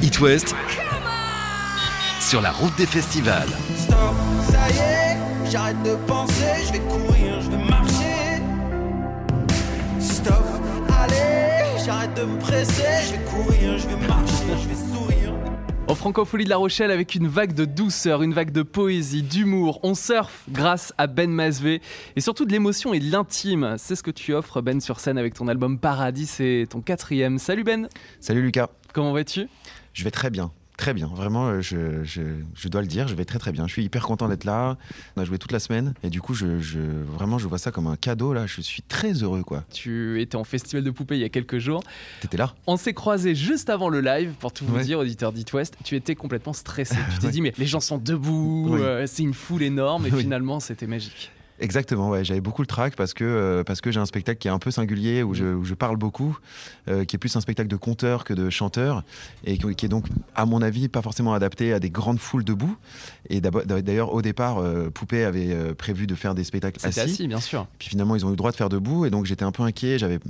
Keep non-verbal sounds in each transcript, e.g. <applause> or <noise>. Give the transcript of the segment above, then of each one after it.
It West sur la route des festivals. Stop, ça y est, j'arrête de penser, je vais courir, je vais marcher. Stop, allez, j'arrête de me presser, je vais courir, je vais marcher, je vais sourire. Au Francophonie de La Rochelle avec une vague de douceur, une vague de poésie, d'humour. On surfe grâce à Ben Masvé et surtout de l'émotion et de l'intime. C'est ce que tu offres Ben sur scène avec ton album Paradis, c'est ton quatrième. Salut Ben, Salut Lucas, comment vas-tu? Je vais très bien. Très bien, vraiment, euh, je, je- je dois le dire, je vais très très bien. Je suis hyper content d'être là. On a joué toute la semaine et du coup, je, je- vraiment, je vois ça comme un cadeau là. Je suis très heureux quoi. Tu étais en festival de poupées il y a quelques jours. T'étais là On s'est croisés juste avant le live, pour tout vous Ouais. dire, auditeur d'It West. Tu étais complètement stressé. <laughs> Tu t'es dit, mais les gens sont debout, Oui. euh, c'est une foule énorme, et <laughs> Oui. finalement, c'était magique. Exactement, ouais. J'avais beaucoup le trac parce que, euh, parce que j'ai un spectacle qui est un peu singulier, où je, où je parle beaucoup, euh, qui est plus un spectacle de conteur que de chanteur, et qui, qui est donc, à mon avis, pas forcément adapté à des grandes foules debout. Et d'ailleurs, au départ, euh, Poupée avait euh, prévu de faire des spectacles assis. assis, bien sûr. Puis finalement, ils ont eu le droit de faire debout, et donc j'étais un peu inquiet. J'avais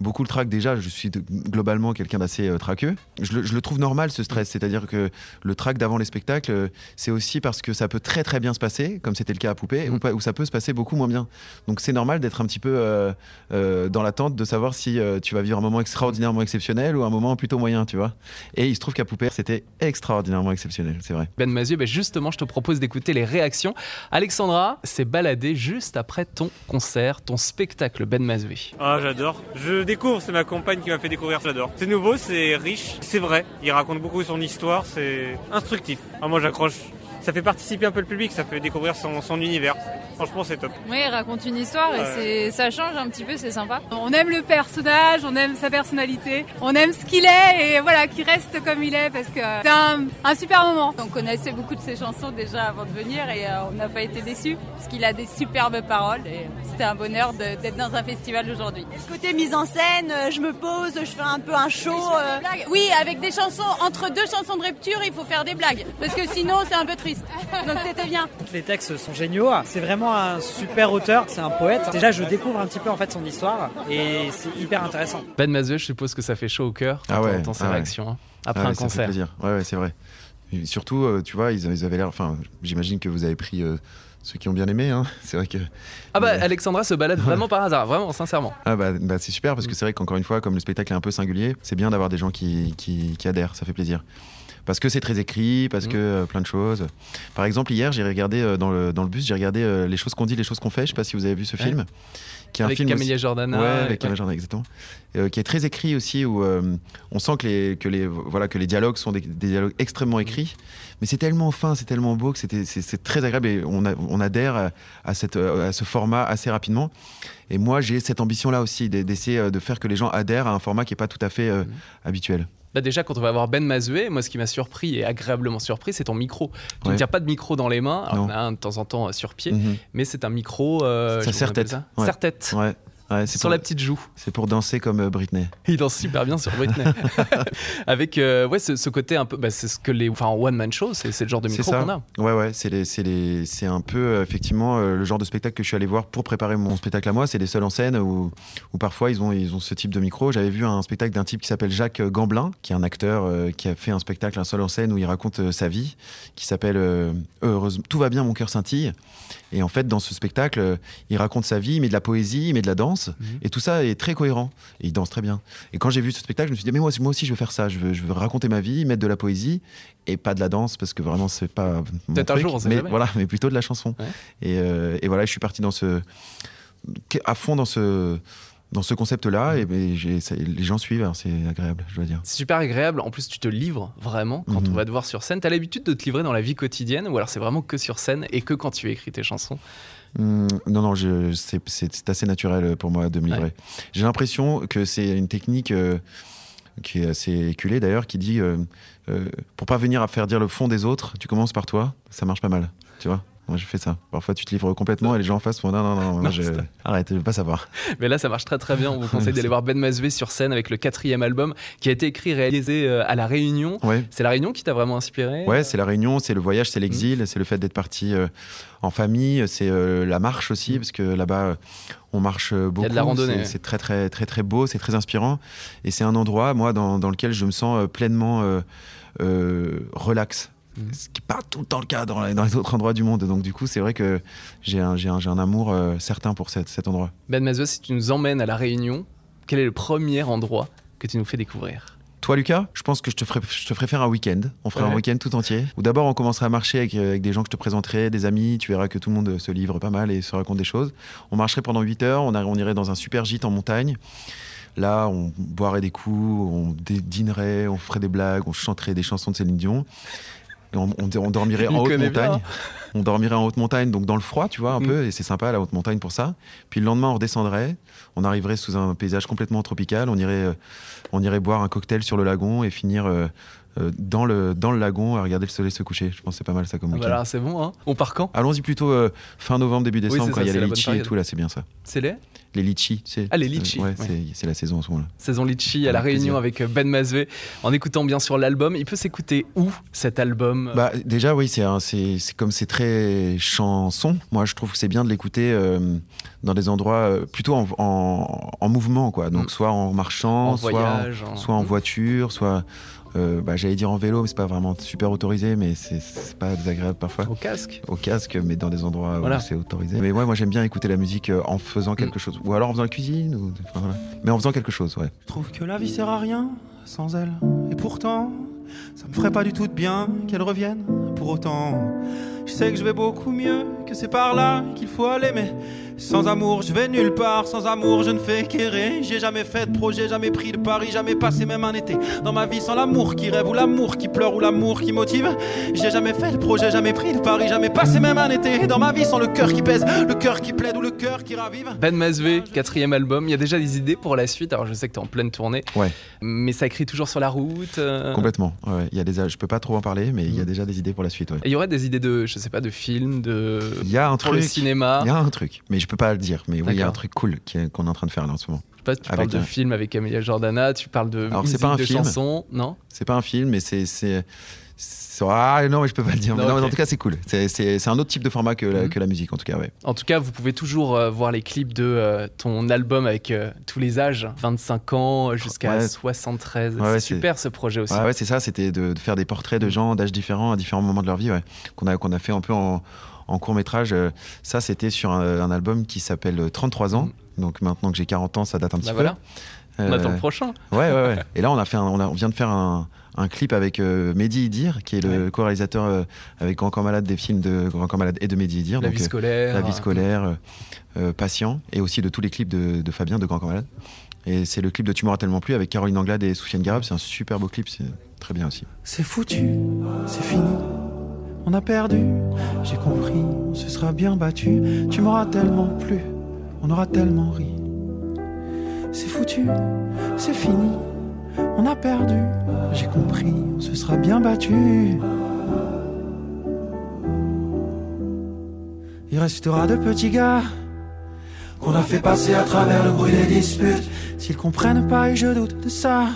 beaucoup le trac déjà. Je suis de- globalement quelqu'un d'assez traqueux. Je le, je le trouve normal ce stress, c'est-à-dire que le trac d'avant les spectacles, c'est aussi parce que ça peut très très bien se passer, comme c'était le cas à Poupée, Mm. ou, pas- ou ça peut se passer beaucoup moins bien. Donc c'est normal d'être un petit peu euh, euh, dans l'attente de savoir si euh, tu vas vivre un moment extraordinairement exceptionnel ou un moment plutôt moyen, tu vois. Et il se trouve qu'à Poupée, c'était extraordinairement exceptionnel, c'est vrai. Ben Mazieu, ben justement, je te propose d'écouter les réactions. Alexandra s'est baladée juste après ton concert, ton spectacle Ben Mazieu. Ah, j'adore. Je découvre, c'est ma compagne qui m'a fait découvrir, j'adore. C'est nouveau, c'est riche, c'est vrai. Il raconte beaucoup son histoire, c'est instructif. Ah, moi, j'accroche. Ça fait participer un peu le public, ça fait découvrir son, son univers. Franchement, c'est top. Oui, il raconte une histoire et c'est, ça change un petit peu, c'est sympa. On aime le personnage, on aime sa personnalité, on aime ce qu'il est et voilà, qu'il reste comme il est parce que c'est un, un super moment. On connaissait beaucoup de ses chansons déjà avant de venir et euh, on n'a pas été déçus parce qu'il a des superbes paroles et c'était un bonheur d'être dans un festival aujourd'hui. Côté mise en scène, euh, je me pose, je fais un peu un show. euh, Blagues. Oui, avec des chansons, entre deux chansons de rupture, il faut faire des blagues parce que sinon c'est un peu triste. Donc c'était bien. Les textes sont géniaux. C'est vraiment un super auteur. C'est un poète. Déjà, je découvre un petit peu en fait son histoire et c'est hyper intéressant. Ben Mazieu, je suppose que ça fait chaud au cœur quand Ah ouais, on entend ces ah ouais. réactions hein, après Ah ouais, un ça fait concert. plaisir. Ouais, ouais, c'est vrai. Et surtout, euh, tu vois, ils, ils avaient l'air. Enfin, j'imagine que vous avez pris euh, ceux qui ont bien aimé. Hein. <laughs> C'est vrai que. Ah bah Ouais. Alexandra se balade <laughs> vraiment par hasard, vraiment, sincèrement. Ah bah, bah, c'est super parce que c'est vrai qu'encore une fois, comme le spectacle est un peu singulier, c'est bien d'avoir des gens qui, qui, qui adhèrent. Ça fait plaisir. Parce que c'est très écrit, parce Mm. que euh, plein de choses. Par exemple, hier, j'ai regardé euh, dans, le, dans le bus, j'ai regardé euh, Les choses qu'on dit, les choses qu'on fait. Je sais pas si vous avez vu ce Ouais. film. Qui est un Avec film Camélia aussi- Jordana. Ouais, avec Camélia Jordana, exactement. Qui est très écrit aussi, où on sent que les, que, les, voilà, que les dialogues sont des, des dialogues extrêmement écrits. Mais c'est tellement fin, c'est tellement beau que c'est très agréable et on, a- on adhère à, à cette, à ce format assez rapidement. Et moi, j'ai cette ambition-là aussi, d'e- d'essayer de faire que les gens adhèrent à un format qui n'est pas tout à fait euh, habituel. Bah déjà, quand on va voir Ben Mazué, moi, ce qui m'a surpris et agréablement surpris, c'est ton micro. Tu ne tiens pas de micro dans les mains. Alors, on a un de temps en temps euh, sur pied, Mhm. mais c'est un micro. Euh, Ça Ouais. Serre-tête. Ouais. Ouais, c'est Sur pour, la petite joue. c'est pour danser comme euh, Britney. Il danse super bien sur Britney. <laughs> Avec euh, ouais, ce, ce côté un peu. Bah, c'est ce que les. Enfin, en one-man show, c'est le genre de micro qu'on a. Ouais, ouais, c'est un peu euh, effectivement le genre de spectacle que je suis allé voir pour préparer mon spectacle à moi. C'est les seuls en scène où, où parfois ils ont, ils ont ce type de micro. J'avais vu un spectacle d'un type qui s'appelle Jacques Gamblin, qui est un acteur euh, qui a fait un spectacle, un seul en scène où il raconte euh, sa vie, qui s'appelle Heureusement, Tout va bien, mon cœur scintille. Et en fait, dans ce spectacle, il raconte sa vie, il met de la poésie, il met de la danse, et tout ça est très cohérent. Et il danse très bien. Et quand j'ai vu ce spectacle, je me suis dit, mais moi, aussi- moi aussi, je veux faire ça. Je veux, je veux raconter ma vie, mettre de la poésie, et pas de la danse, parce que vraiment, c'est pas. Peut-être un jour, on sait mais jamais. Voilà, mais plutôt de la chanson. Ouais. Et, euh, et voilà, je suis parti dans ce. à fond dans ce. Dans ce concept-là, et, ben, j'ai- ça- les gens suivent, alors c'est agréable, je dois dire. C'est super agréable. En plus, tu te livres vraiment quand Mhm. on va te voir sur scène. T'as l'habitude de te livrer dans la vie quotidienne ou alors c'est vraiment que sur scène et que quand tu écris tes chansons? Hum, non, non, c'est assez naturel pour moi de me livrer. Ouais. J'ai l'impression que c'est une technique euh, qui est assez éculée d'ailleurs, qui dit euh, euh, pour pas venir à faire dire le fond des autres, tu commences par toi, ça marche pas mal, tu vois. Moi, je fais ça. Parfois, tu te livres complètement et les gens en face font non, non, non, moi, Non, je... arrête, je veux pas savoir. <laughs> Mais là, ça marche très très bien. On vous conseille d'aller <laughs> voir Ben Masvé sur scène avec le quatrième album qui a été écrit, réalisé euh, à La Réunion. Ouais. C'est La Réunion qui t'a vraiment inspiré Ouais, c'est la réunion, c'est le voyage, c'est l'exil, c'est le fait d'être parti euh, en famille, c'est euh, la marche aussi, parce que là-bas, euh, on marche euh, beaucoup. de la randonnée, c'est- très, très, très, très beau, c'est très inspirant. Et c'est un endroit, moi, dans, dans lequel je me sens euh, pleinement euh, euh, relax. Mhm. Ce qui n'est pas tout le temps le cas dans, les- dans les autres endroits du monde. Donc, du coup, c'est vrai que j'ai un, amour euh, certain pour cette- cet endroit. Ben Masvé, si tu nous emmènes à La Réunion, quel est le premier endroit que tu nous fais découvrir? Toi, Lucas, je pense que je te ferai, je te ferai faire un week-end. On ferait Ouais. un week-end tout entier. Où d'abord, on commencera à marcher avec, euh, avec des gens que je te présenterai, des amis. Tu verras que tout le monde se livre pas mal et se raconte des choses. On marcherait pendant 8 heures. On, a- on irait dans un super gîte en montagne. Là, on boirait des coups, on dînerait, on ferait des blagues, on chanterait des chansons de Céline Dion. Et on, on- on dormirait en haute montagne. bien. On dormirait en haute montagne, donc dans le froid, tu vois, un Mm. peu, et c'est sympa la haute montagne pour ça. Puis le lendemain, on redescendrait, on arriverait sous un paysage complètement tropical, on irait, euh, on irait boire un cocktail sur le lagon et finir euh, euh, dans, le, dans le lagon à regarder le soleil se coucher. Je pense que c'est pas mal ça comme Ah bah week-end. c'est bon, hein On part quand? Allons-y plutôt euh, fin novembre, début décembre, quand il y a les litchis et tout, là, c'est bien ça. C'est les Les litchis, tu sais. Ah, les litchis, Euh, ouais, ouais. c'est- la saison en ce moment-là. Saison Litchi à La Réunion plaisir. avec Ben Masvé. En écoutant bien sûr l'album, il peut s'écouter où cet album? Bah, déjà, oui, c'est comme c'est très chanson. Moi, je trouve que c'est bien de l'écouter euh, dans des endroits euh, plutôt en, en- en mouvement, quoi. Donc, Mm. soit en marchant, En soit, voyage, soit en Mm. voiture, soit, euh, bah, j'allais dire en vélo, mais c'est pas vraiment super autorisé, mais c'est- pas désagréable parfois. Au casque Au casque, mais dans des endroits Voilà. où c'est autorisé. Mais ouais, moi j'aime bien écouter la musique euh, en faisant Mm. quelque chose. Ou alors en faisant la cuisine, ou, mais en faisant quelque chose, ouais. Je trouve que la vie sert à rien sans elle. Et pourtant, ça me ferait pas du tout de bien qu'elle revienne. Pour autant, je sais que je vais beaucoup mieux, que c'est par là qu'il faut aller. Mais sans amour, je vais nulle part. Sans amour, je ne fais qu'errer. J'ai jamais fait de projet, jamais pris de pari, jamais passé même un été dans ma vie sans l'amour qui rêve ou l'amour qui pleure ou l'amour qui motive. J'ai jamais fait de projet, jamais pris de pari, jamais passé même un été dans ma vie sans le cœur qui pèse, le cœur qui plaide ou le cœur qui ravive. Ben Masvé, quatrième album. Il y a déjà des idées pour la suite. Alors je sais que tu es en pleine tournée, Ouais, mais ça écrit toujours sur la route. euh, complètement. Ouais, y a des, je peux pas trop en parler, mais il y a Mm. déjà des idées pour la suite. Ouais. Et il y aurait des idées de, je sais pas, de films, de Il y a un pour truc. le cinéma. Il y a un truc, mais je peux pas le dire. Mais oui, il y a un truc cool qu'on est en train de faire là en ce moment. Je sais pas, tu Avec parles de films avec Amelia Jordana, tu parles de Alors, musique, pas un de film. chansons, non? C'est pas un film, mais c'est. Ah non, mais je peux pas le dire. Mais Non, mais en tout cas, c'est cool. C'est- un autre type de format que la, Mhm. que la musique, en tout cas, ouais. En tout cas, vous pouvez toujours euh, voir les clips de euh, ton album avec euh, tous les âges, 25 ans jusqu'à Ouais. 73. Ouais, ouais, c'est super ce projet aussi. Ouais, ouais, c'est ça, c'était de, de faire des portraits de gens d'âges différents à différents moments de leur vie, qu'on a, qu'on a fait un peu en, en court métrage. Ça, c'était sur un, un album qui s'appelle euh, 33 ans. Donc maintenant que j'ai 40 ans, ça date un petit Bah peu. voilà, on Euh, attend le prochain. Ouais, ouais, ouais. Et là, on, a fait un- on, a- on vient de faire un, un clip avec euh, Mehdi Idir, qui est le co-réalisateur euh, avec Grand Corps Malade des films de Grand Corps Malade et de Mehdi Idir. La donc, vie euh, scolaire. La vie scolaire, euh, euh, Patient, et aussi de tous les clips de, de Fabien de Grand Corps Malade. Et c'est le clip de Tu m'auras tellement plu avec Caroline Anglade et Soufiane Garab. C'est un super beau clip, c'est très bien aussi. C'est foutu, c'est fini. On a perdu, j'ai compris, on se sera bien battu. Tu m'auras tellement plu, on aura tellement ri. C'est foutu, c'est fini. On a perdu, j'ai compris, on se sera bien battu. Il restera de petits gars qu'on a fait passer à travers le bruit des disputes. S'ils comprennent pas, et je doute de ça,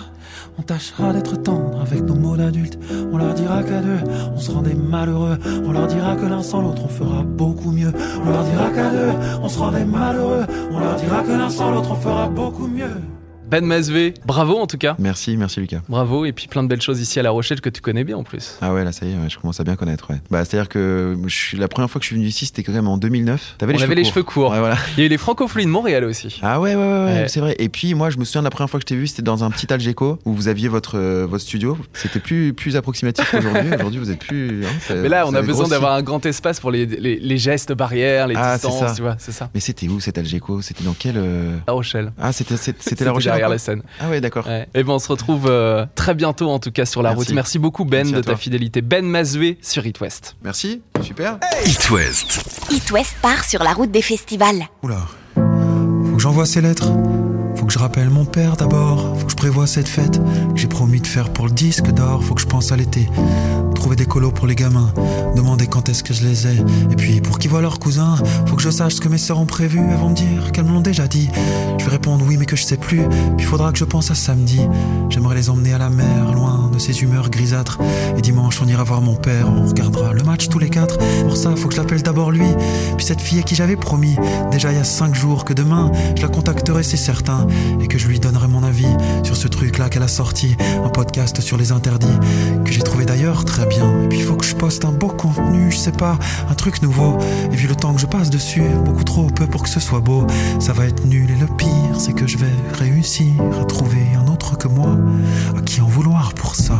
on tâchera d'être tendre avec nos mots d'adultes. On leur dira qu'à deux, on se rendait malheureux. On leur dira que l'un sans l'autre, on fera beaucoup mieux. On leur dira qu'à deux, on se rendait malheureux. On leur dira que l'un sans l'autre, on fera beaucoup mieux. Ben Masvé, bravo en tout cas. Merci, merci Lucas. Bravo, et puis plein de belles choses ici à La Rochelle que tu connais bien en plus. Ah ouais, là ça y est, ouais, je commence à bien connaître. Ouais. Bah, C'est-à-dire que je suis, la première fois que je suis venu ici, c'était quand même en 2009. T'avais On les avait cheveux les courts. cheveux courts. Ouais, voilà. Il y a eu les francophones de Montréal aussi. Ah ouais, ouais, ouais, c'est vrai. Et puis moi, je me souviens de la première fois que je t'ai vu, c'était dans un petit Algeco où vous aviez votre, euh, votre studio. C'était plus, plus approximatif qu'aujourd'hui. <laughs> Aujourd'hui, vous êtes plus. hein, Mais là, on a besoin d'avoir un grand espace pour les, les, les gestes barrières, les Ah, distances, tu vois, c'est ça. Mais c'était où cet Algeco? C'était dans quel. euh, La Rochelle. Ah, c'était la Rochelle derrière la scène. Ah ouais, d'accord. Ouais. Et ben on se retrouve euh, très bientôt en tout cas sur la Merci. route. Merci beaucoup Ben Merci de ta fidélité. Ben Mazoué sur It West. Merci, super. It West. It West part sur la route des festivals. Oula, faut que j'envoie ces lettres. Faut que je rappelle mon père d'abord, faut que je prévoie cette fête que j'ai promis faire pour le disque d'or, faut que je pense à l'été. Trouver des colos pour les gamins, demander quand est-ce que je les ai. Et puis pour qu'ils voient leurs cousins, faut que je sache ce que mes sœurs ont prévu. Elles vont me dire qu'elles me l'ont déjà dit. Je vais répondre oui, mais que je sais plus. Puis faudra que je pense à samedi. J'aimerais les emmener à la mer, loin de ces humeurs grisâtres. Et dimanche, on ira voir mon père, on regardera le match tous les quatre. Pour ça, faut que je l'appelle d'abord lui, puis cette fille à qui j'avais promis, déjà il y a cinq jours, que demain, je la contacterai, c'est certain, et que je lui donnerai mon avis sur ce truc-là qu'elle a sorti, un sur les interdits, que j'ai trouvé d'ailleurs très bien. Et puis il faut que je poste un beau contenu, je sais pas, un truc nouveau. Et vu le temps que je passe dessus, beaucoup trop peu pour que ce soit beau, ça va être nul. Et le pire, c'est que je vais réussir à trouver un autre que moi, à qui en vouloir pour ça.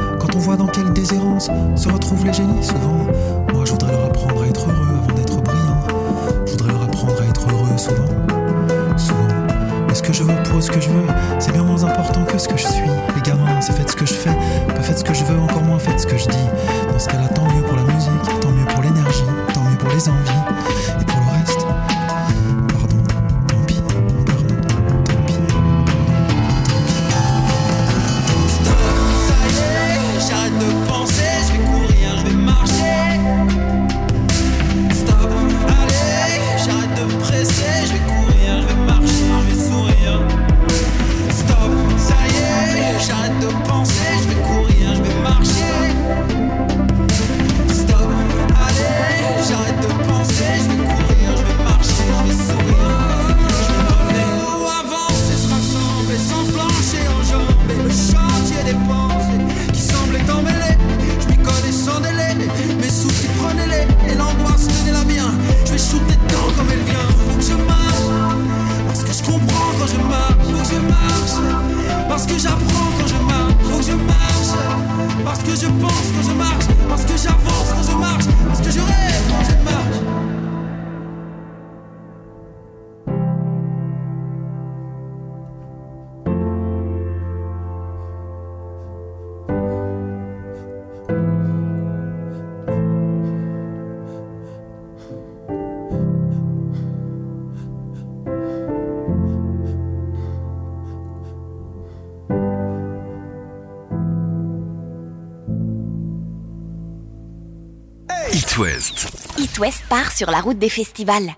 Se retrouvent les génies souvent. Shooter dedans comme elle vient. Faut que je marche parce que je comprends quand je marche. Faut que je marche parce que j'apprends quand je marche. Faut que je marche parce que je pense quand je marche. Parce que j'avance quand je marche. Parce que je rêve quand je marche. It West. Part sur la route des festivals.